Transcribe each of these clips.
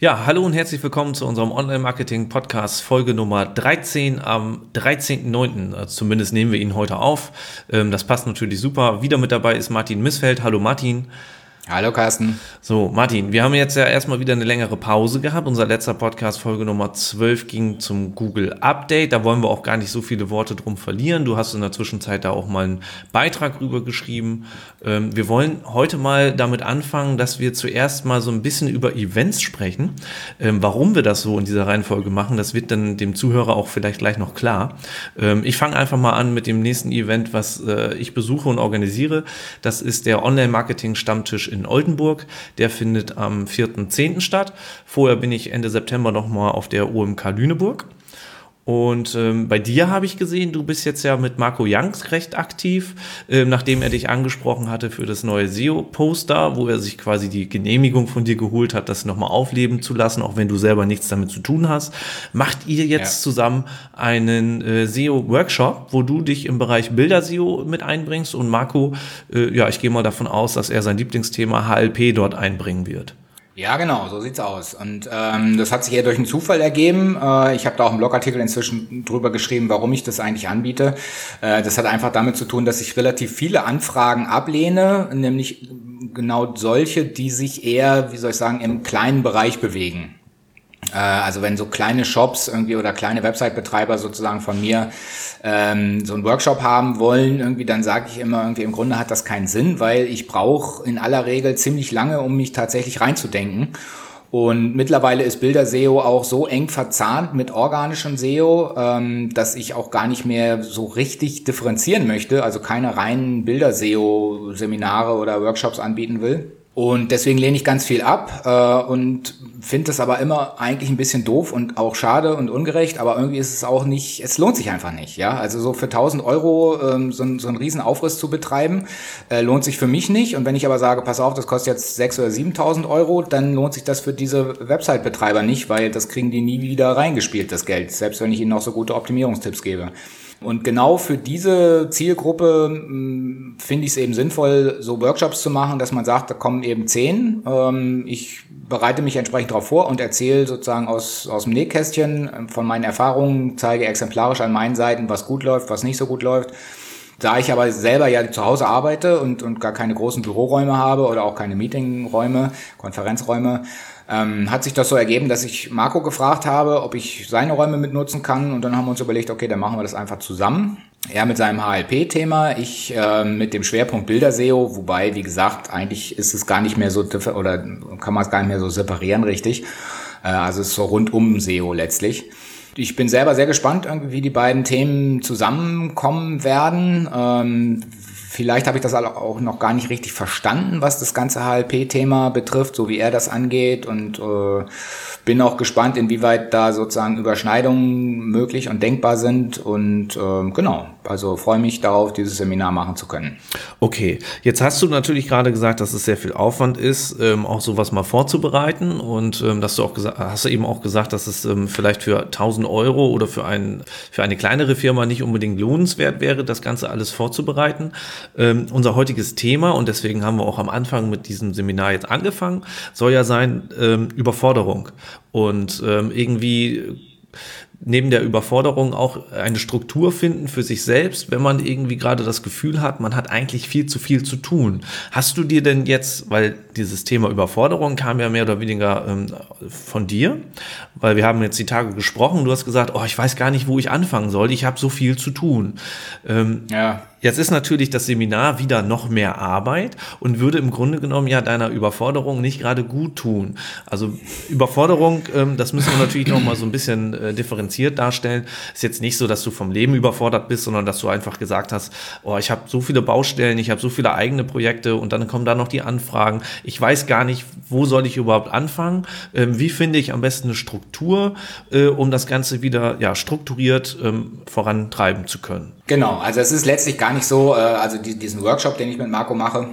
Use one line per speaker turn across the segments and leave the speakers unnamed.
Ja, hallo und herzlich willkommen zu unserem Online-Marketing-Podcast Folge Nummer 13 am 13.09. Also zumindest nehmen wir ihn heute auf. Ähm, das passt natürlich super. Wieder mit dabei ist Martin Missfeld. Hallo Martin.
Hallo Carsten.
So, Martin, wir haben jetzt ja erstmal wieder eine längere Pause gehabt. Unser letzter Podcast, Folge Nummer 12, ging zum Google Update. Da wollen wir auch gar nicht so viele Worte drum verlieren. Du hast in der Zwischenzeit da auch mal einen Beitrag rüber geschrieben. Ähm, wir wollen heute mal damit anfangen, dass wir zuerst mal so ein bisschen über Events sprechen. Ähm, warum wir das so in dieser Reihenfolge machen, das wird dann dem Zuhörer auch vielleicht gleich noch klar. Ähm, ich fange einfach mal an mit dem nächsten Event, was äh, ich besuche und organisiere. Das ist der Online-Marketing-Stammtisch in in Oldenburg. Der findet am 4.10. statt. Vorher bin ich Ende September nochmal auf der OMK Lüneburg. Und ähm, bei dir habe ich gesehen, du bist jetzt ja mit Marco Youngs recht aktiv, ähm, nachdem er dich angesprochen hatte für das neue SEO-Poster, wo er sich quasi die Genehmigung von dir geholt hat, das nochmal aufleben zu lassen, auch wenn du selber nichts damit zu tun hast. Macht ihr jetzt ja. zusammen einen äh, SEO-Workshop, wo du dich im Bereich Bilder-SEO mit einbringst und Marco, äh, ja, ich gehe mal davon aus, dass er sein Lieblingsthema HLP dort einbringen wird.
Ja, genau, so sieht's aus. Und ähm, das hat sich eher durch einen Zufall ergeben. Äh, ich habe da auch einen Blogartikel inzwischen drüber geschrieben, warum ich das eigentlich anbiete. Äh, das hat einfach damit zu tun, dass ich relativ viele Anfragen ablehne, nämlich genau solche, die sich eher, wie soll ich sagen, im kleinen Bereich bewegen. Äh, also wenn so kleine Shops irgendwie oder kleine Website-Betreiber sozusagen von mir ähm, so einen Workshop haben wollen, irgendwie, dann sage ich immer, irgendwie im Grunde hat das keinen Sinn, weil ich brauche in aller Regel ziemlich lange, um mich tatsächlich reinzudenken. Und mittlerweile ist Bilder-SEO auch so eng verzahnt mit organischem SEO, ähm, dass ich auch gar nicht mehr so richtig differenzieren möchte, also keine reinen Bilder-SEO-Seminare oder Workshops anbieten will. Und deswegen lehne ich ganz viel ab äh, und finde das aber immer eigentlich ein bisschen doof und auch schade und ungerecht, aber irgendwie ist es auch nicht, es lohnt sich einfach nicht, ja. Also so für 1000 Euro ähm, so, so einen riesen Aufriss zu betreiben, äh, lohnt sich für mich nicht. Und wenn ich aber sage, pass auf, das kostet jetzt 6.000 oder 7.000 Euro, dann lohnt sich das für diese Website-Betreiber nicht, weil das kriegen die nie wieder reingespielt, das Geld, selbst wenn ich ihnen noch so gute Optimierungstipps gebe. Und genau für diese Zielgruppe hm, finde ich es eben sinnvoll, so Workshops zu machen, dass man sagt, da kommen eben zehn. Ähm, ich bereite mich entsprechend darauf vor und erzähle sozusagen aus, aus dem Nähkästchen ähm, von meinen Erfahrungen, zeige exemplarisch an meinen Seiten, was gut läuft, was nicht so gut läuft. Da ich aber selber ja zu Hause arbeite und, und gar keine großen Büroräume habe oder auch keine Meetingräume, Konferenzräume, ähm, hat sich das so ergeben, dass ich Marco gefragt habe, ob ich seine Räume mitnutzen kann. Und dann haben wir uns überlegt, okay, dann machen wir das einfach zusammen. Er mit seinem HLP-Thema, ich äh, mit dem Schwerpunkt Bilder-SEO, wobei, wie gesagt, eigentlich ist es gar nicht mehr so, oder kann man es gar nicht mehr so separieren, richtig. Äh, also es ist so rundum SEO letztlich. Ich bin selber sehr gespannt, wie die beiden Themen zusammenkommen werden. Ähm, Vielleicht habe ich das auch noch gar nicht richtig verstanden, was das ganze HLP-Thema betrifft, so wie er das angeht und äh, bin auch gespannt, inwieweit da sozusagen Überschneidungen möglich und denkbar sind und äh, genau, also freue mich darauf, dieses Seminar machen zu können.
Okay, jetzt hast du natürlich gerade gesagt, dass es sehr viel Aufwand ist, ähm, auch sowas mal vorzubereiten und ähm, dass du auch hast du eben auch gesagt, dass es ähm, vielleicht für 1000 Euro oder für, ein, für eine kleinere Firma nicht unbedingt lohnenswert wäre, das Ganze alles vorzubereiten. Ähm, unser heutiges Thema, und deswegen haben wir auch am Anfang mit diesem Seminar jetzt angefangen, soll ja sein ähm, Überforderung. Und ähm, irgendwie neben der Überforderung auch eine Struktur finden für sich selbst, wenn man irgendwie gerade das Gefühl hat, man hat eigentlich viel zu viel zu tun. Hast du dir denn jetzt, weil dieses Thema Überforderung kam ja mehr oder weniger ähm, von dir, weil wir haben jetzt die Tage gesprochen, du hast gesagt, oh, ich weiß gar nicht, wo ich anfangen soll, ich habe so viel zu tun. Ähm, ja. Jetzt ist natürlich das Seminar wieder noch mehr Arbeit und würde im Grunde genommen ja deiner Überforderung nicht gerade gut tun. Also Überforderung, ähm, das müssen wir natürlich noch mal so ein bisschen äh, differenziert darstellen. Ist jetzt nicht so, dass du vom Leben überfordert bist, sondern dass du einfach gesagt hast, oh, ich habe so viele Baustellen, ich habe so viele eigene Projekte und dann kommen da noch die Anfragen. Ich weiß gar nicht, wo soll ich überhaupt anfangen? Ähm, wie finde ich am besten eine Struktur, äh, um das Ganze wieder ja strukturiert ähm, vorantreiben zu können?
Genau, also es ist letztlich gar nicht so, äh, also die, diesen Workshop, den ich mit Marco mache,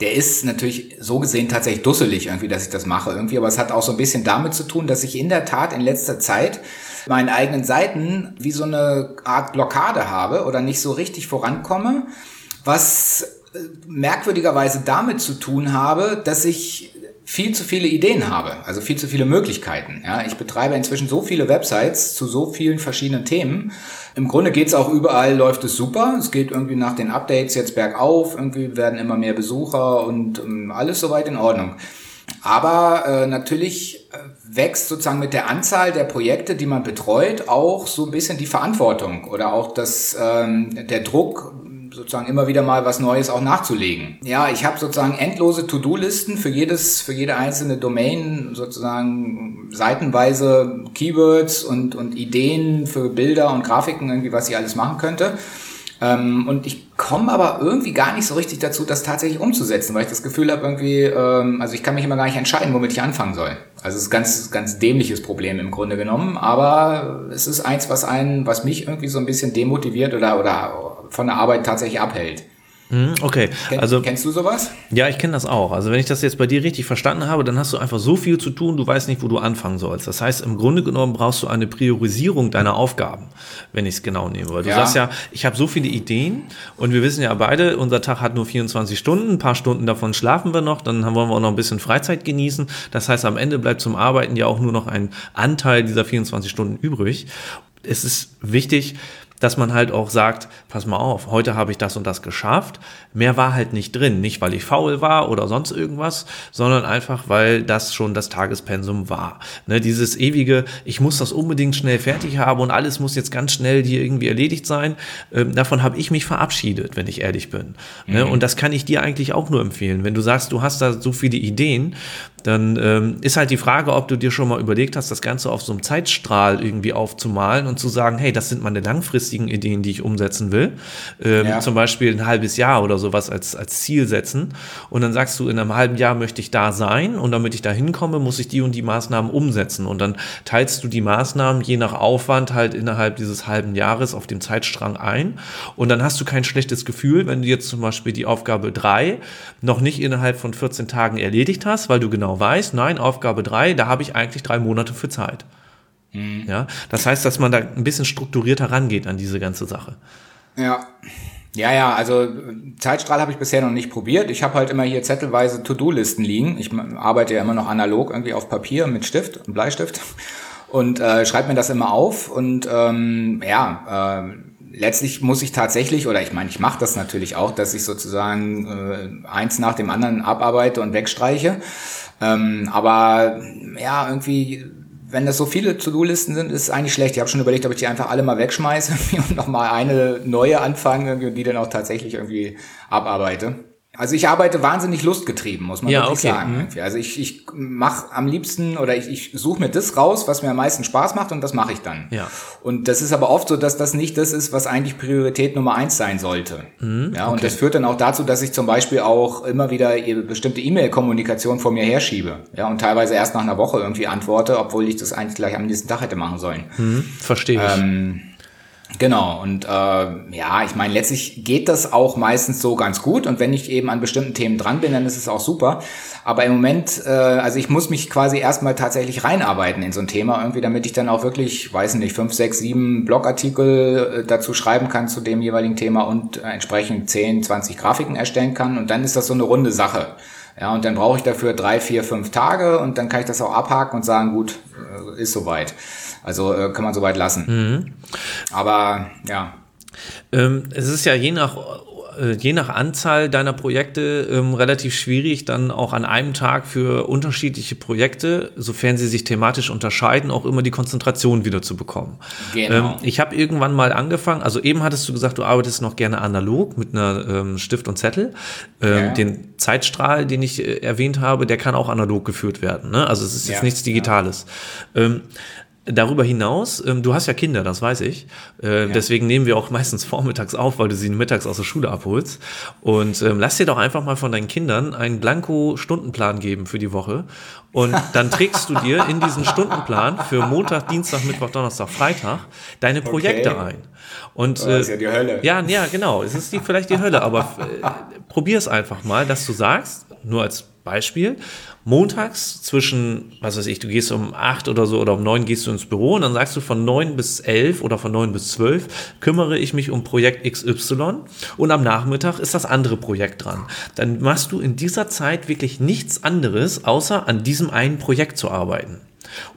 der ist natürlich so gesehen tatsächlich dusselig irgendwie, dass ich das mache irgendwie, aber es hat auch so ein bisschen damit zu tun, dass ich in der Tat in letzter Zeit meinen eigenen Seiten wie so eine Art Blockade habe oder nicht so richtig vorankomme, was äh, merkwürdigerweise damit zu tun habe, dass ich viel zu viele Ideen habe, also viel zu viele Möglichkeiten. Ja, ich betreibe inzwischen so viele Websites zu so vielen verschiedenen Themen. Im Grunde geht's auch überall, läuft es super. Es geht irgendwie nach den Updates jetzt bergauf, irgendwie werden immer mehr Besucher und ähm, alles soweit in Ordnung. Aber äh, natürlich äh, wächst sozusagen mit der Anzahl der Projekte, die man betreut, auch so ein bisschen die Verantwortung oder auch das, ähm, der Druck, sozusagen immer wieder mal was Neues auch nachzulegen. Ja, ich habe sozusagen endlose To-Do-Listen für jedes, für jede einzelne Domain sozusagen seitenweise Keywords und, und Ideen für Bilder und Grafiken irgendwie, was ich alles machen könnte. Ähm, und ich komme aber irgendwie gar nicht so richtig dazu, das tatsächlich umzusetzen, weil ich das Gefühl habe, irgendwie, ähm, also ich kann mich immer gar nicht entscheiden, womit ich anfangen soll. Also es ist ein ganz, ganz dämliches Problem im Grunde genommen, aber es ist eins, was einen, was mich irgendwie so ein bisschen demotiviert oder, oder von der Arbeit tatsächlich abhält.
Hm, okay, also
kennst du sowas?
Ja, ich kenne das auch. Also wenn ich das jetzt bei dir richtig verstanden habe, dann hast du einfach so viel zu tun, du weißt nicht, wo du anfangen sollst. Das heißt, im Grunde genommen brauchst du eine Priorisierung deiner Aufgaben, wenn ich es genau nehme. Weil du ja. sagst ja, ich habe so viele Ideen und wir wissen ja beide, unser Tag hat nur 24 Stunden, ein paar Stunden davon schlafen wir noch, dann wollen wir auch noch ein bisschen Freizeit genießen. Das heißt, am Ende bleibt zum Arbeiten ja auch nur noch ein Anteil dieser 24 Stunden übrig. Es ist wichtig, dass man halt auch sagt, pass mal auf, heute habe ich das und das geschafft. Mehr war halt nicht drin. Nicht, weil ich faul war oder sonst irgendwas, sondern einfach, weil das schon das Tagespensum war. Ne, dieses ewige, ich muss das unbedingt schnell fertig haben und alles muss jetzt ganz schnell hier irgendwie erledigt sein. Ähm, davon habe ich mich verabschiedet, wenn ich ehrlich bin. Ne, mhm. Und das kann ich dir eigentlich auch nur empfehlen. Wenn du sagst, du hast da so viele Ideen, dann ähm, ist halt die Frage, ob du dir schon mal überlegt hast, das Ganze auf so einem Zeitstrahl irgendwie aufzumalen und zu sagen, hey, das sind meine langfristigen Ideen, die ich umsetzen will. Ähm, ja. Zum Beispiel ein halbes Jahr oder sowas als, als Ziel setzen. Und dann sagst du, in einem halben Jahr möchte ich da sein und damit ich da hinkomme, muss ich die und die Maßnahmen umsetzen. Und dann teilst du die Maßnahmen je nach Aufwand halt innerhalb dieses halben Jahres auf dem Zeitstrang ein. Und dann hast du kein schlechtes Gefühl, wenn du jetzt zum Beispiel die Aufgabe drei noch nicht innerhalb von 14 Tagen erledigt hast, weil du genau genau weiß, nein, Aufgabe 3, da habe ich eigentlich drei Monate für Zeit. Mhm. Ja, das heißt, dass man da ein bisschen strukturierter rangeht an diese ganze Sache.
Ja. Ja, ja, also Zeitstrahl habe ich bisher noch nicht probiert. Ich habe halt immer hier zettelweise To-Do-Listen liegen. Ich arbeite ja immer noch analog irgendwie auf Papier mit Stift und Bleistift und äh, schreibe mir das immer auf. Und ähm, ja, äh, letztlich muss ich tatsächlich, oder ich meine, ich mache das natürlich auch, dass ich sozusagen äh, eins nach dem anderen abarbeite und wegstreiche. Ähm, aber ja, irgendwie, wenn das so viele To-Do-Listen sind, ist es eigentlich schlecht. Ich habe schon überlegt, ob ich die einfach alle mal wegschmeiße und nochmal eine neue anfange und die dann auch tatsächlich irgendwie abarbeite. Also ich arbeite wahnsinnig lustgetrieben, muss man ja, wirklich okay. sagen. Mhm. Also ich, ich mache am liebsten oder ich, ich suche mir das raus, was mir am meisten Spaß macht und das mache ich dann.
Ja.
Und das ist aber oft so, dass das nicht das ist, was eigentlich Priorität Nummer eins sein sollte. Mhm, ja, und okay. das führt dann auch dazu, dass ich zum Beispiel auch immer wieder bestimmte E-Mail-Kommunikation vor mir herschiebe. Ja, und teilweise erst nach einer Woche irgendwie antworte, obwohl ich das eigentlich gleich am nächsten Tag hätte machen sollen.
Mhm, verstehe ich.
Ähm, Genau, und äh, ja, ich meine, letztlich geht das auch meistens so ganz gut und wenn ich eben an bestimmten Themen dran bin, dann ist es auch super. Aber im Moment, äh, also ich muss mich quasi erstmal tatsächlich reinarbeiten in so ein Thema, irgendwie, damit ich dann auch wirklich, weiß nicht, fünf, sechs, sieben Blogartikel äh, dazu schreiben kann zu dem jeweiligen Thema und äh, entsprechend zehn, zwanzig Grafiken erstellen kann und dann ist das so eine runde Sache. Ja, und dann brauche ich dafür drei, vier, fünf Tage und dann kann ich das auch abhaken und sagen, gut, äh, ist soweit. Also äh, kann man soweit lassen. Mhm. Aber ja.
Ähm, es ist ja je nach äh, je nach Anzahl deiner Projekte ähm, relativ schwierig, dann auch an einem Tag für unterschiedliche Projekte, sofern sie sich thematisch unterscheiden, auch immer die Konzentration wieder zu bekommen. Genau. Ähm, ich habe irgendwann mal angefangen, also eben hattest du gesagt, du arbeitest noch gerne analog mit einer ähm, Stift und Zettel. Ähm, ja. Den Zeitstrahl, den ich äh, erwähnt habe, der kann auch analog geführt werden. Ne? Also es ist jetzt ja, nichts Digitales. Ja. Darüber hinaus, ähm, du hast ja Kinder, das weiß ich. Äh, ja. Deswegen nehmen wir auch meistens vormittags auf, weil du sie mittags aus der Schule abholst. Und ähm, lass dir doch einfach mal von deinen Kindern einen Blanko-Stundenplan geben für die Woche. Und dann trägst du dir in diesen Stundenplan für Montag, Dienstag, Mittwoch, Donnerstag, Freitag deine Projekte okay. ein. Und,
oh, das ist ja die Hölle.
Ja, ja, genau. Es ist die, vielleicht die Hölle, aber äh, probier es einfach mal, dass du sagst, nur als Beispiel, montags zwischen, was weiß ich, du gehst um acht oder so oder um neun gehst du ins Büro und dann sagst du von neun bis elf oder von neun bis zwölf kümmere ich mich um Projekt XY und am Nachmittag ist das andere Projekt dran. Dann machst du in dieser Zeit wirklich nichts anderes, außer an diesem einen Projekt zu arbeiten.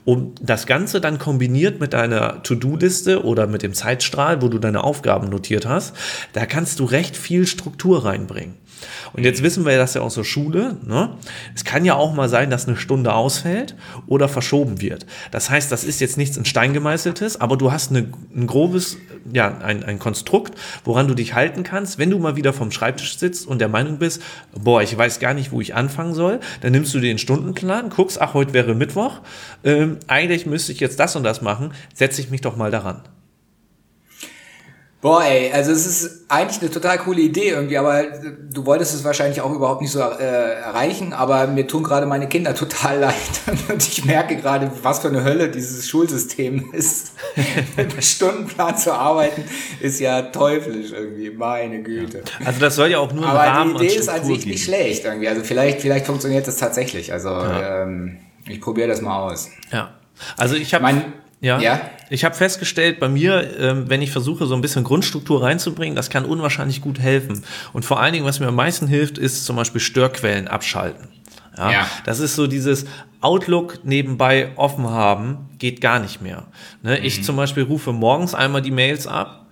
Um das Ganze dann kombiniert mit deiner To-Do-Liste oder mit dem Zeitstrahl, wo du deine Aufgaben notiert hast, da kannst du recht viel Struktur reinbringen. Und jetzt wissen wir das ja aus der Schule. Ne? Es kann ja auch mal sein, dass eine Stunde ausfällt oder verschoben wird. Das heißt, das ist jetzt nichts in Stein gemeißeltes, aber du hast eine, ein grobes, ja, ein, ein Konstrukt, woran du dich halten kannst. Wenn du mal wieder vom Schreibtisch sitzt und der Meinung bist, boah, ich weiß gar nicht, wo ich anfangen soll, dann nimmst du den Stundenplan, guckst, ach, heute wäre Mittwoch, ähm, eigentlich müsste ich jetzt das und das machen, setze ich mich doch mal daran.
Boah, ey, also es ist eigentlich eine total coole Idee irgendwie, aber du wolltest es wahrscheinlich auch überhaupt nicht so äh, erreichen, aber mir tun gerade meine Kinder total leid und ich merke gerade, was für eine Hölle dieses Schulsystem ist. Mit Stundenplan zu arbeiten ist ja teuflisch irgendwie, meine Güte.
Also das soll ja auch nur
aber Rahmen die Idee ist an sich nicht schlecht irgendwie, also vielleicht, vielleicht funktioniert das tatsächlich, also ja. ähm, ich probiere das mal aus.
Ja, also ich habe... Ja. ja. Ich habe festgestellt, bei mir, ähm, wenn ich versuche, so ein bisschen Grundstruktur reinzubringen, das kann unwahrscheinlich gut helfen. Und vor allen Dingen, was mir am meisten hilft, ist zum Beispiel Störquellen abschalten. Ja, ja. Das ist so dieses Outlook nebenbei offen haben, geht gar nicht mehr. Ne? Mhm. Ich zum Beispiel rufe morgens einmal die Mails ab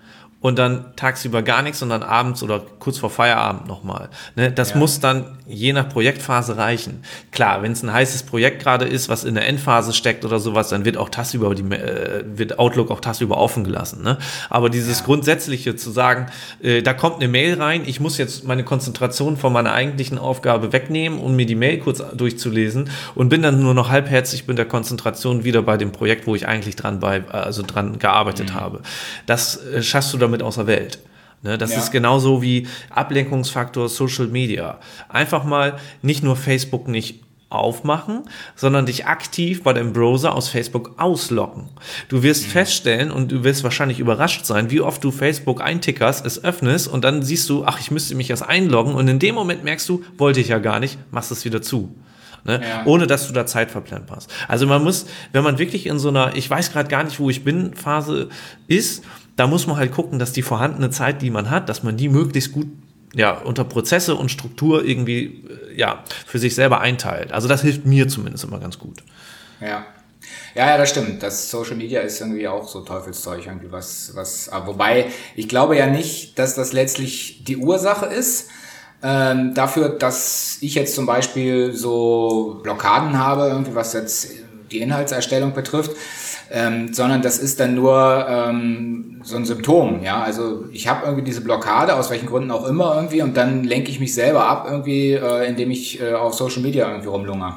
und dann tagsüber gar nichts und dann abends oder kurz vor Feierabend nochmal. Ne, das ja. muss dann je nach Projektphase reichen. Klar, wenn es ein heißes Projekt gerade ist, was in der Endphase steckt oder sowas, dann wird auch tagsüber die, äh, wird Outlook auch tagsüber offen gelassen. Ne? Aber dieses ja. grundsätzliche zu sagen, äh, da kommt eine Mail rein, ich muss jetzt meine Konzentration von meiner eigentlichen Aufgabe wegnehmen, um mir die Mail kurz durchzulesen und bin dann nur noch halbherzig mit der Konzentration wieder bei dem Projekt, wo ich eigentlich dran bei, also dran gearbeitet mhm. habe. Das äh, schaffst du dann damit außer Welt. Ne, das ja. ist genauso wie Ablenkungsfaktor Social Media. Einfach mal nicht nur Facebook nicht aufmachen, sondern dich aktiv bei deinem Browser aus Facebook ausloggen. Du wirst mhm. feststellen und du wirst wahrscheinlich überrascht sein, wie oft du Facebook eintickerst, es öffnest und dann siehst du, ach, ich müsste mich erst einloggen und in dem Moment merkst du, wollte ich ja gar nicht, machst es wieder zu. Ne? Ja. ohne dass du da Zeit verplemperst. Also man muss, wenn man wirklich in so einer, ich weiß gerade gar nicht, wo ich bin, Phase ist, da muss man halt gucken, dass die vorhandene Zeit, die man hat, dass man die möglichst gut ja, unter Prozesse und Struktur irgendwie äh, ja, für sich selber einteilt. Also das hilft mir zumindest immer ganz gut.
Ja. Ja, ja, das stimmt. Das Social Media ist irgendwie auch so Teufelszeug irgendwie was, was, wobei ich glaube ja nicht, dass das letztlich die Ursache ist. Ähm, dafür, dass ich jetzt zum Beispiel so Blockaden habe, irgendwie was jetzt die Inhaltserstellung betrifft, ähm, sondern das ist dann nur ähm, so ein Symptom. Ja, also ich habe irgendwie diese Blockade aus welchen Gründen auch immer irgendwie und dann lenke ich mich selber ab irgendwie, äh, indem ich äh, auf Social Media irgendwie rumlungere.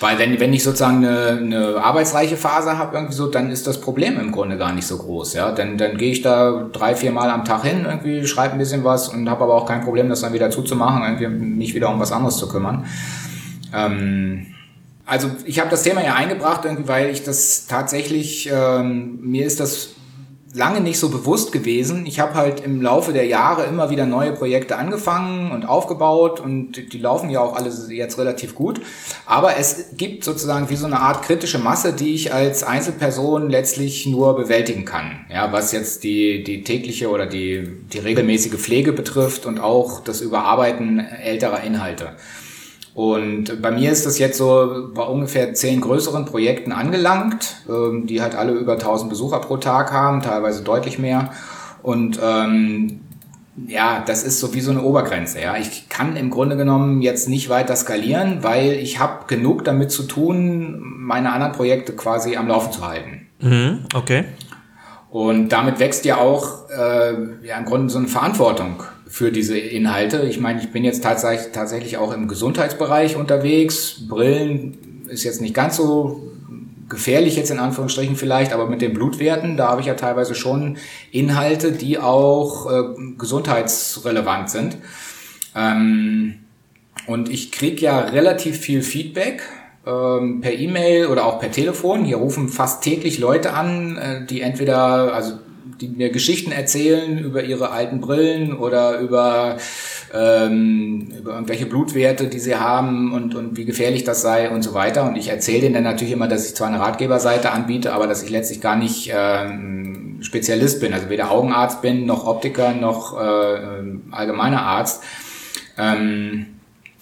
Weil wenn, wenn ich sozusagen eine, eine arbeitsreiche Phase habe, irgendwie so, dann ist das Problem im Grunde gar nicht so groß. Ja? Dann, dann gehe ich da drei, vier Mal am Tag hin, irgendwie schreibe ein bisschen was und habe aber auch kein Problem, das dann wieder zuzumachen, irgendwie mich wieder um was anderes zu kümmern. Ähm, also ich habe das Thema ja eingebracht, irgendwie, weil ich das tatsächlich, ähm, mir ist das lange nicht so bewusst gewesen. Ich habe halt im Laufe der Jahre immer wieder neue Projekte angefangen und aufgebaut und die laufen ja auch alle jetzt relativ gut. Aber es gibt sozusagen wie so eine Art kritische Masse, die ich als Einzelperson letztlich nur bewältigen kann. Ja, was jetzt die, die tägliche oder die, die regelmäßige Pflege betrifft und auch das Überarbeiten älterer Inhalte. Und bei mir ist das jetzt so bei ungefähr zehn größeren Projekten angelangt, ähm, die halt alle über 1000 Besucher pro Tag haben, teilweise deutlich mehr. Und ähm, ja, das ist so wie so eine Obergrenze. Ja, ich kann im Grunde genommen jetzt nicht weiter skalieren, weil ich habe genug damit zu tun, meine anderen Projekte quasi am Laufen zu halten.
Mhm, okay.
Und damit wächst ja auch äh, ja im Grunde so eine Verantwortung für diese Inhalte. Ich meine, ich bin jetzt tatsächlich, tatsächlich auch im Gesundheitsbereich unterwegs. Brillen ist jetzt nicht ganz so gefährlich jetzt in Anführungsstrichen vielleicht, aber mit den Blutwerten, da habe ich ja teilweise schon Inhalte, die auch äh, gesundheitsrelevant sind. Ähm, und ich kriege ja relativ viel Feedback ähm, per E-Mail oder auch per Telefon. Hier rufen fast täglich Leute an, äh, die entweder, also die mir Geschichten erzählen über ihre alten Brillen oder über ähm, über irgendwelche Blutwerte, die sie haben und, und wie gefährlich das sei und so weiter. Und ich erzähle denen dann natürlich immer, dass ich zwar eine Ratgeberseite anbiete, aber dass ich letztlich gar nicht ähm, Spezialist bin, also weder Augenarzt bin, noch Optiker, noch äh, allgemeiner Arzt. Ähm,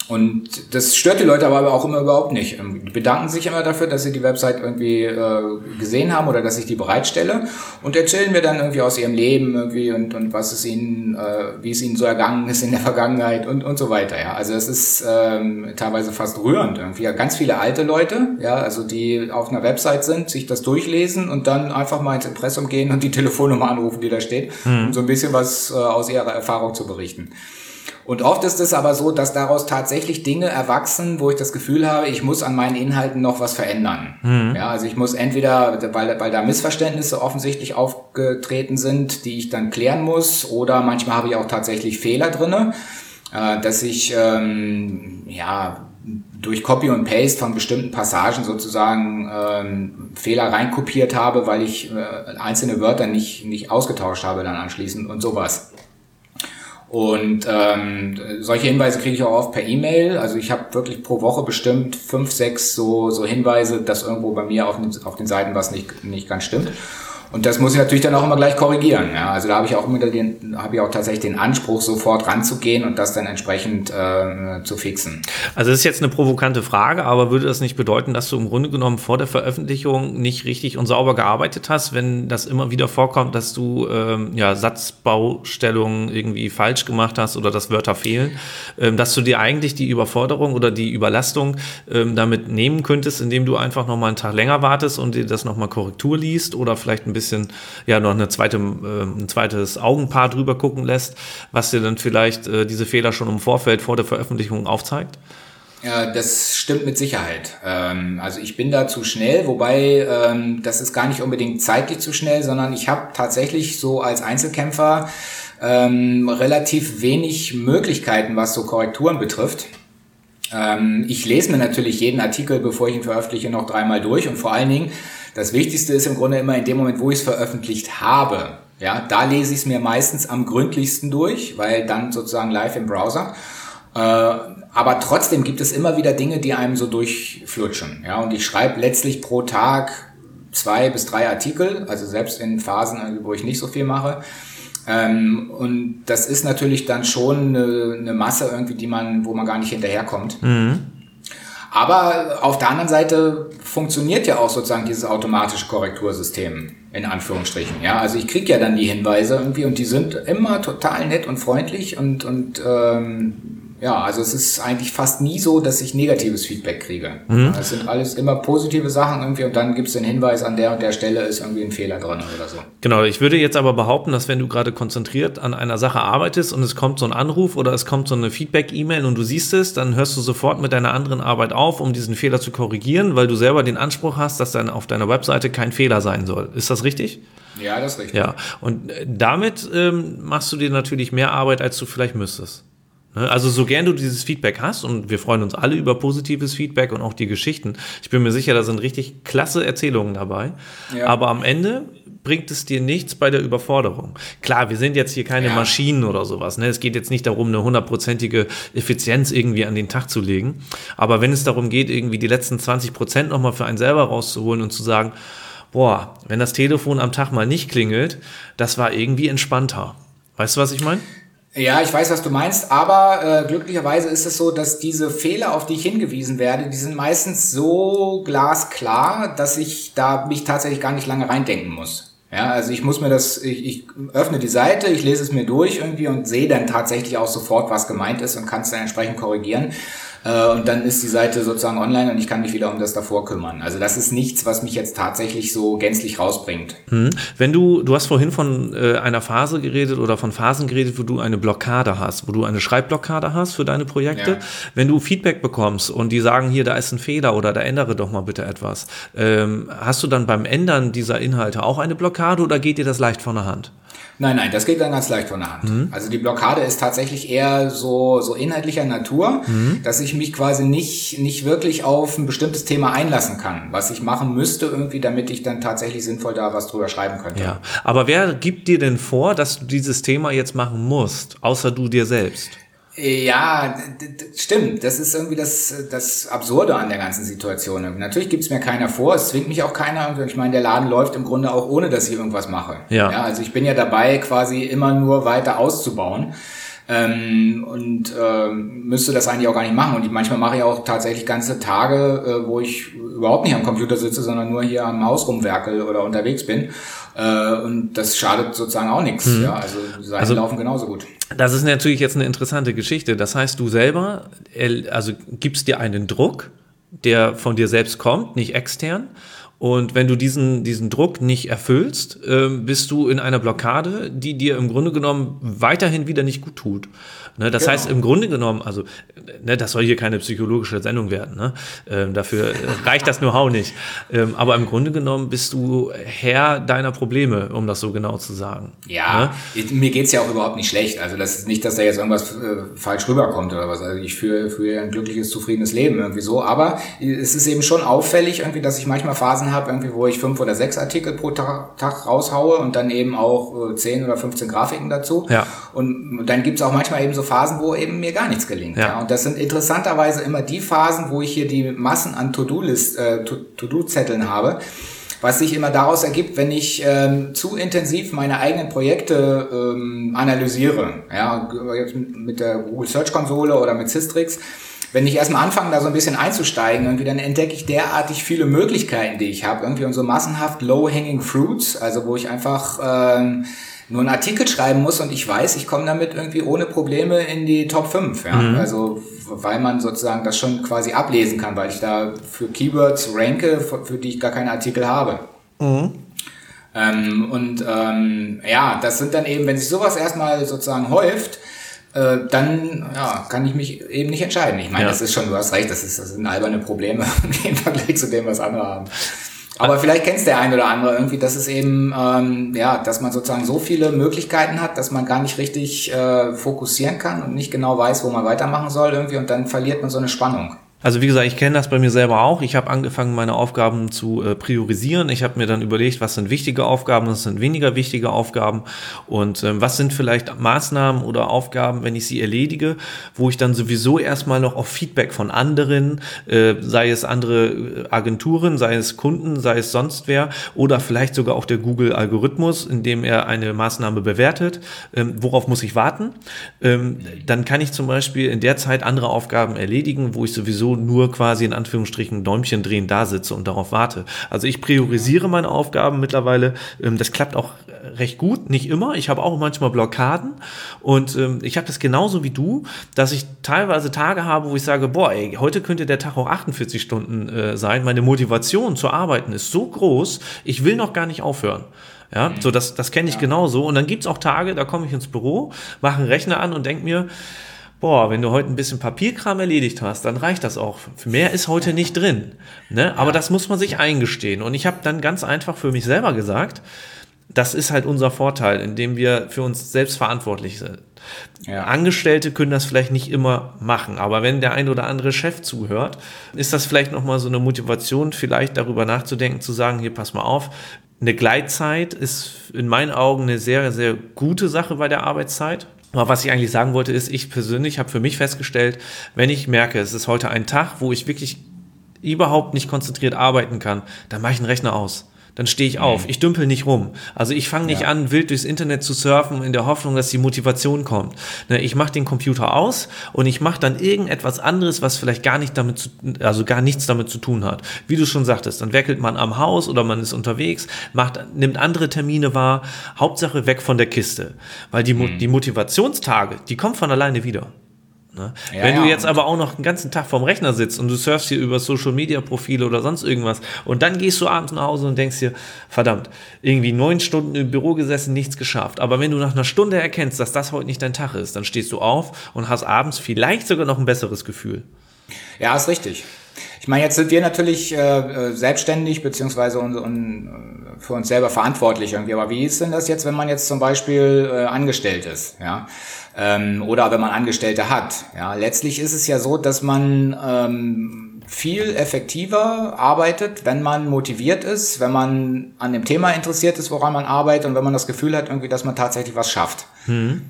und das stört die Leute aber auch immer überhaupt nicht. Ähm, die bedanken sich immer dafür, dass sie die Website irgendwie äh, gesehen haben oder dass ich die bereitstelle und erzählen mir dann irgendwie aus ihrem Leben irgendwie und, und was es ihnen, äh, wie es ihnen so ergangen ist in der Vergangenheit und, und so weiter. Ja, also es ist ähm, teilweise fast rührend irgendwie. Ja, ganz viele alte Leute, ja, also die auf einer Website sind, sich das durchlesen und dann einfach mal ins Impressum gehen und die Telefonnummer anrufen, die da steht, mhm. um so ein bisschen was äh, aus ihrer Erfahrung zu berichten. Und oft ist es aber so, dass daraus tatsächlich Dinge erwachsen, wo ich das Gefühl habe, ich muss an meinen Inhalten noch was verändern. Mhm. Ja, also ich muss entweder, weil, weil da Missverständnisse offensichtlich aufgetreten sind, die ich dann klären muss, oder manchmal habe ich auch tatsächlich Fehler drinne, äh, dass ich ähm, ja durch Copy und Paste von bestimmten Passagen sozusagen ähm, Fehler reinkopiert habe, weil ich äh, einzelne Wörter nicht, nicht ausgetauscht habe dann anschließend und sowas. Und ähm, solche Hinweise kriege ich auch oft per E-Mail. Also ich habe wirklich pro Woche bestimmt fünf, sechs so, so Hinweise, dass irgendwo bei mir auf den, auf den Seiten was nicht, nicht ganz stimmt. Und das muss ich natürlich dann auch immer gleich korrigieren. Ja? Also da habe ich auch immer den, habe ich auch tatsächlich den Anspruch, sofort ranzugehen und das dann entsprechend äh, zu fixen.
Also das ist jetzt eine provokante Frage, aber würde das nicht bedeuten, dass du im Grunde genommen vor der Veröffentlichung nicht richtig und sauber gearbeitet hast, wenn das immer wieder vorkommt, dass du ähm, ja, Satzbaustellungen irgendwie falsch gemacht hast oder dass Wörter fehlen, ähm, dass du dir eigentlich die Überforderung oder die Überlastung ähm, damit nehmen könntest, indem du einfach noch mal einen Tag länger wartest und dir das noch mal Korrektur liest oder vielleicht ein bisschen, ja, noch eine zweite, äh, ein zweites Augenpaar drüber gucken lässt, was dir dann vielleicht äh, diese Fehler schon im Vorfeld vor der Veröffentlichung aufzeigt?
Das stimmt mit Sicherheit. Ähm, also ich bin da zu schnell, wobei ähm, das ist gar nicht unbedingt zeitlich zu schnell, sondern ich habe tatsächlich so als Einzelkämpfer ähm, relativ wenig Möglichkeiten, was so Korrekturen betrifft. Ähm, ich lese mir natürlich jeden Artikel, bevor ich ihn veröffentliche, noch dreimal durch und vor allen Dingen das Wichtigste ist im Grunde immer in dem Moment, wo ich es veröffentlicht habe. Ja, da lese ich es mir meistens am gründlichsten durch, weil dann sozusagen live im Browser. Äh, aber trotzdem gibt es immer wieder Dinge, die einem so durchflutschen. Ja, und ich schreibe letztlich pro Tag zwei bis drei Artikel, also selbst in Phasen, wo ich nicht so viel mache. Ähm, und das ist natürlich dann schon eine, eine, Masse irgendwie, die man, wo man gar nicht hinterherkommt. Mhm. Aber auf der anderen Seite funktioniert ja auch sozusagen dieses automatische Korrektursystem in Anführungsstrichen. Ja, also ich kriege ja dann die Hinweise irgendwie und die sind immer total nett und freundlich und und ähm, ja, also es ist eigentlich fast nie so, dass ich negatives Feedback kriege. Mhm. Es sind alles immer positive Sachen irgendwie und dann gibt es den Hinweis, an der und der Stelle ist irgendwie ein Fehler drin oder so.
Genau, ich würde jetzt aber behaupten, dass wenn du gerade konzentriert an einer Sache arbeitest und es kommt so ein Anruf oder es kommt so eine Feedback-E-Mail und du siehst es, dann hörst du sofort mit deiner anderen Arbeit auf, um diesen Fehler zu korrigieren, weil du selber den Anspruch hast, dass dann auf deiner Webseite kein Fehler sein soll. Ist das richtig?
Ja, das ist richtig.
Ja, und äh, damit ähm, machst du dir natürlich mehr Arbeit, als du vielleicht müsstest. Ne? Also so gern du dieses Feedback hast und wir freuen uns alle über positives Feedback und auch die Geschichten. Ich bin mir sicher, da sind richtig klasse Erzählungen dabei. Ja. Aber am Ende bringt es dir nichts bei der Überforderung. Klar, wir sind jetzt hier keine ja. Maschinen oder sowas. Ne? Es geht jetzt nicht darum, eine hundertprozentige Effizienz irgendwie an den Tag zu legen. Aber wenn es darum geht, irgendwie die letzten 20 Prozent nochmal für einen selber rauszuholen und zu sagen, boah, wenn das Telefon am Tag mal nicht klingelt, das war irgendwie entspannter. Weißt du, was ich meine?
Ja, ich weiß, was du meinst, aber äh, glücklicherweise ist es so, dass diese Fehler, auf die ich hingewiesen werde, die sind meistens so glasklar, dass ich da mich tatsächlich gar nicht lange reindenken muss. Ja, also ich muss mir das, ich, ich öffne die Seite, ich lese es mir durch irgendwie und sehe dann tatsächlich auch sofort, was gemeint ist und kann es dann entsprechend korrigieren. Äh, und dann ist die Seite sozusagen online und ich kann mich wieder um das davor kümmern. Also das ist nichts, was mich jetzt tatsächlich so gänzlich rausbringt.
Hm. Wenn du, du hast vorhin von äh, einer Phase geredet oder von Phasen geredet, wo du eine Blockade hast, wo du eine Schreibblockade hast für deine Projekte. Ja. Wenn du Feedback bekommst und die sagen, hier, da ist ein Fehler oder da ändere doch mal bitte etwas, ähm, hast du dann beim Ändern dieser Inhalte auch eine Blockade oder geht dir das leicht von der Hand?
Nein, nein, das geht dann ganz leicht von der Hand. Mhm. Also die Blockade ist tatsächlich eher so, so inhaltlicher Natur, mhm. dass ich mich quasi nicht, nicht wirklich auf ein bestimmtes Thema einlassen kann, was ich machen müsste irgendwie, damit ich dann tatsächlich sinnvoll da was drüber schreiben könnte.
Ja, aber wer gibt dir denn vor, dass du dieses Thema jetzt machen musst, außer du dir selbst?
Ja, stimmt. Das ist irgendwie das, das Absurde an der ganzen Situation. Natürlich gibt es mir keiner vor, es zwingt mich auch keiner. Ich meine, der Laden läuft im Grunde auch ohne, dass ich irgendwas mache. Ja. ja also ich bin ja dabei, quasi immer nur weiter auszubauen. Ähm, und ähm, müsste das eigentlich auch gar nicht machen. Und ich, manchmal mache ich auch tatsächlich ganze Tage, äh, wo ich überhaupt nicht am Computer sitze, sondern nur hier am Haus rumwerkel oder unterwegs bin. Äh, und das schadet sozusagen auch nichts. Mhm. Ja, also die Seiten also, laufen genauso gut.
Das ist natürlich jetzt eine interessante Geschichte. Das heißt, du selber, also gibst dir einen Druck, der von dir selbst kommt, nicht extern. Und wenn du diesen, diesen Druck nicht erfüllst, äh, bist du in einer Blockade, die dir im Grunde genommen weiterhin wieder nicht gut tut. Ne, das genau. heißt, im Grunde genommen, also, ne, das soll hier keine psychologische Sendung werden. Ne? Ähm, dafür reicht das Know-how nicht. Ähm, aber im Grunde genommen bist du Herr deiner Probleme, um das so genau zu sagen.
Ja, ne? mir geht's ja auch überhaupt nicht schlecht. Also das ist nicht, dass da jetzt irgendwas äh, falsch rüberkommt oder was. Also ich führe, führe ein glückliches, zufriedenes Leben irgendwie so. Aber es ist eben schon auffällig irgendwie, dass ich manchmal Phasen habe, irgendwie, wo ich fünf oder sechs Artikel pro Tag, Tag raushaue und dann eben auch äh, zehn oder 15 Grafiken dazu. Ja. Und dann gibt's auch manchmal eben so Phasen, wo eben mir gar nichts gelingt. Ja. ja. Und das sind interessanterweise immer die Phasen, wo ich hier die Massen an To-Do-List, äh, To-Do-Zetteln habe, was sich immer daraus ergibt, wenn ich ähm, zu intensiv meine eigenen Projekte ähm, analysiere. Ja, jetzt mit der Google Search Konsole oder mit Systrix. Wenn ich erstmal anfange, da so ein bisschen einzusteigen, irgendwie, dann entdecke ich derartig viele Möglichkeiten, die ich habe. Irgendwie und so massenhaft low-hanging fruits, also wo ich einfach ähm, nur einen Artikel schreiben muss und ich weiß, ich komme damit irgendwie ohne Probleme in die Top 5. Ja? Mhm. Also weil man sozusagen das schon quasi ablesen kann, weil ich da für Keywords ranke, für, die ich gar keine Artikel habe. Mhm. Ähm, und ähm, ja, das sind dann eben, wenn sich sowas erstmal sozusagen häuft, äh, dann ja, kann ich mich eben nicht entscheiden. Ich meine, ja. das ist schon, du hast recht, das, ist, das sind alberne Probleme im Vergleich zu dem, was andere haben. Aber vielleicht kennst der ein oder andere irgendwie, dass es eben, ähm, ja, dass man sozusagen so viele Möglichkeiten hat, dass man gar nicht richtig äh, fokussieren kann und nicht genau weiß, wo man weitermachen soll irgendwie und dann verliert man so eine Spannung.
Also wie gesagt, ich kenne das bei mir selber auch. Ich habe angefangen, meine Aufgaben zu äh, priorisieren. Ich habe mir dann überlegt, was sind wichtige Aufgaben, was sind weniger wichtige Aufgaben und ähm, was sind vielleicht Maßnahmen oder Aufgaben, wenn ich sie erledige, wo ich dann sowieso erstmal noch auf Feedback von anderen, äh, sei es andere äh, Agenturen, sei es Kunden, sei es sonst wer oder vielleicht sogar auch der Google-Algorithmus, in dem er eine Maßnahme bewertet. Ähm, worauf muss ich warten? Ähm, dann kann ich zum Beispiel in der Zeit andere Aufgaben erledigen, wo ich sowieso nur quasi in Anführungsstrichen Däumchen drehen da sitze und darauf warte. Also ich priorisiere meine Aufgaben mittlerweile. Ähm, das klappt auch recht gut, nicht immer. Ich habe auch manchmal Blockaden und ähm, ich habe das genauso wie du, dass ich teilweise Tage habe, wo ich sage, boah, ey, heute könnte der Tag auch 48 Stunden äh, sein. Meine Motivation zu arbeiten ist so groß, ich will noch gar nicht aufhören. Ja, so das, das kenne ich ja. genauso. Und dann gibt es auch Tage, da komme ich ins Büro, mache einen Rechner an und denke mir, boah, wenn du heute ein bisschen Papierkram erledigt hast, dann reicht das auch. Mehr ist heute nicht drin. Ne? Aber ja. das muss man sich eingestehen. Und ich habe dann ganz einfach für mich selber gesagt, das ist halt unser Vorteil, indem wir für uns selbst verantwortlich sind. Ja. Angestellte können das vielleicht nicht immer machen, aber wenn der ein oder andere Chef zuhört, ist das vielleicht nochmal so eine Motivation, vielleicht darüber nachzudenken, zu sagen, hier pass mal auf, eine Gleitzeit ist in meinen Augen eine sehr, sehr gute Sache bei der Arbeitszeit. Aber was ich eigentlich sagen wollte, ist, ich persönlich habe für mich festgestellt, wenn ich merke, es ist heute ein Tag, wo ich wirklich überhaupt nicht konzentriert arbeiten kann, dann mache ich den Rechner aus dann stehe ich auf. Mhm. Ich dümpel nicht rum. Also ich fange nicht ja. an, wild durchs Internet zu surfen in der Hoffnung, dass die Motivation kommt. Ne, ich mache den Computer aus und ich mache dann irgendetwas anderes, was vielleicht gar nicht damit zu, also gar nichts damit zu tun hat. Wie du schon sagtest, dann werkelt man am Haus oder man ist unterwegs, macht, nimmt andere Termine wahr. Hauptsache weg von der Kiste. Weil die, mhm. die Motivationstage, die kommen von alleine wieder. Ne? Ja, Wenn du jetzt aber auch noch den ganzen Tag vorm Rechner sitzt und du surfst hier über Social Media Profile oder sonst irgendwas und dann gehst du abends nach Hause und denkst dir, verdammt, irgendwie neun Stunden im Büro gesessen, nichts geschafft. Aber wenn du nach einer Stunde erkennst, dass das heute nicht dein Tag ist, dann stehst du auf und hast abends vielleicht sogar noch ein besseres Gefühl.
Ja, ist richtig. Ich meine, jetzt sind wir natürlich äh, äh selbstständig beziehungsweise un, un, äh, für uns selber verantwortlich irgendwie. Aber wie ist denn das jetzt, wenn man jetzt zum Beispiel äh, angestellt ist? Ja, ähm, oder wenn man Angestellte hat. Ja, letztlich ist es ja so, dass man ähm, viel effektiver arbeitet, wenn man motiviert ist, wenn man an dem Thema interessiert ist, woran man arbeitet und wenn man das Gefühl hat, irgendwie, dass man tatsächlich was schafft. Mhm.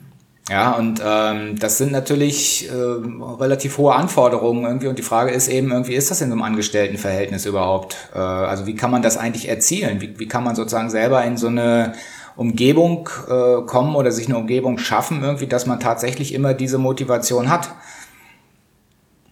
Ja, und ähm, das sind natürlich äh, relativ hohe Anforderungen irgendwie. Und die Frage ist eben, irgendwie ist das in so einem Angestelltenverhältnis überhaupt? Äh, also wie kann man das eigentlich erzielen? Wie, wie kann man sozusagen selber in so eine Umgebung äh, kommen oder sich eine Umgebung schaffen, irgendwie, dass man tatsächlich immer diese Motivation hat?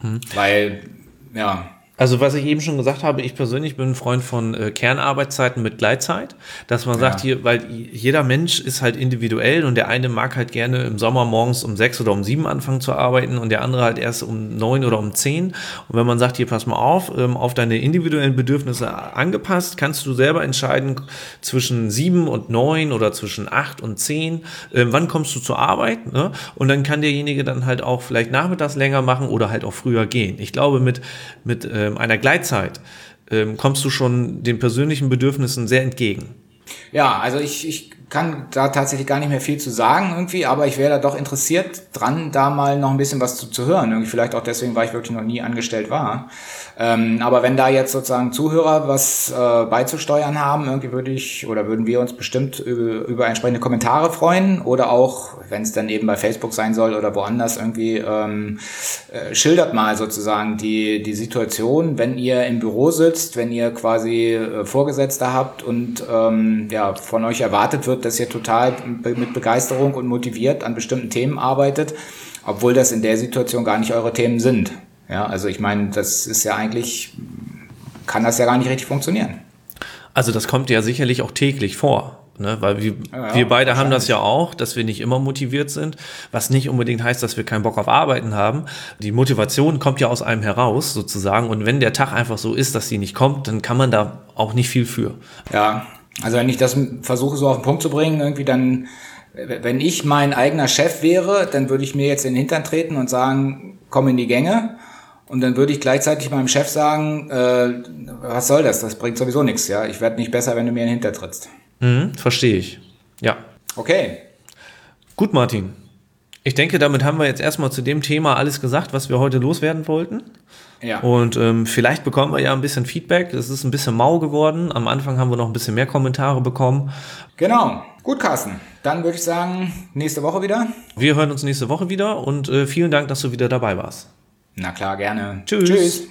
Hm. Weil, ja,
also was ich eben schon gesagt habe, ich persönlich bin ein Freund von äh, Kernarbeitszeiten mit Gleitzeit, dass man ja. sagt hier, weil jeder Mensch ist halt individuell und der eine mag halt gerne im Sommer morgens um sechs oder um sieben anfangen zu arbeiten und der andere halt erst um neun oder um zehn. Und wenn man sagt, hier pass mal auf, ähm, auf deine individuellen Bedürfnisse angepasst, kannst du selber entscheiden zwischen sieben und neun oder zwischen acht und zehn, äh, wann kommst du zur Arbeit, ne? Und dann kann derjenige dann halt auch vielleicht nachmittags länger machen oder halt auch früher gehen. Ich glaube mit mit äh, ähm, einer Gleitzeit ähm, kommst du schon den persönlichen Bedürfnissen sehr entgegen.
Ja, also ich, ich kann da tatsächlich gar nicht mehr viel zu sagen irgendwie, aber ich wäre da doch interessiert dran, da mal noch ein bisschen was zu, zu hören. Irgendwie vielleicht auch deswegen, weil ich wirklich noch nie angestellt war. Ähm, aber wenn da jetzt sozusagen Zuhörer was äh, beizusteuern haben, irgendwie würde ich oder würden wir uns bestimmt über, über entsprechende Kommentare freuen oder auch, wenn es dann eben bei Facebook sein soll oder woanders irgendwie, ähm, äh, schildert mal sozusagen die, die Situation, wenn ihr im Büro sitzt, wenn ihr quasi äh, Vorgesetzte habt und ähm, ja, von euch erwartet wird, dass ihr total mit Begeisterung und motiviert an bestimmten Themen arbeitet, obwohl das in der Situation gar nicht eure Themen sind. Ja, also ich meine, das ist ja eigentlich, kann das ja gar nicht richtig funktionieren.
Also das kommt ja sicherlich auch täglich vor. Ne, weil wir, ja, wir beide haben das ja auch, dass wir nicht immer motiviert sind, was nicht unbedingt heißt, dass wir keinen Bock auf Arbeiten haben. Die Motivation kommt ja aus einem heraus sozusagen und wenn der Tag einfach so ist, dass sie nicht kommt, dann kann man da auch nicht viel für.
Ja, also wenn ich das versuche so auf den Punkt zu bringen, irgendwie dann, wenn ich mein eigener Chef wäre, dann würde ich mir jetzt in den Hintern treten und sagen, komm in die Gänge. Und dann würde ich gleichzeitig meinem Chef sagen, äh, was soll das? Das bringt sowieso nichts. Ja, ich werde nicht besser, wenn du mir in den Hinter trittst.
Mhm, verstehe ich. Ja.
Okay.
Gut, Martin. Ich denke, damit haben wir jetzt erstmal zu dem Thema alles gesagt, was wir heute loswerden wollten. Ja. Und ähm, vielleicht bekommen wir ja ein bisschen Feedback. Es ist ein bisschen mau geworden. Am Anfang haben wir noch ein bisschen mehr Kommentare bekommen.
Genau. Gut, Carsten. Dann würde ich sagen, nächste Woche wieder.
Wir hören uns nächste Woche wieder und äh, vielen Dank, dass du wieder dabei warst.
Na klar, gerne.
Tschüss. Tschüss.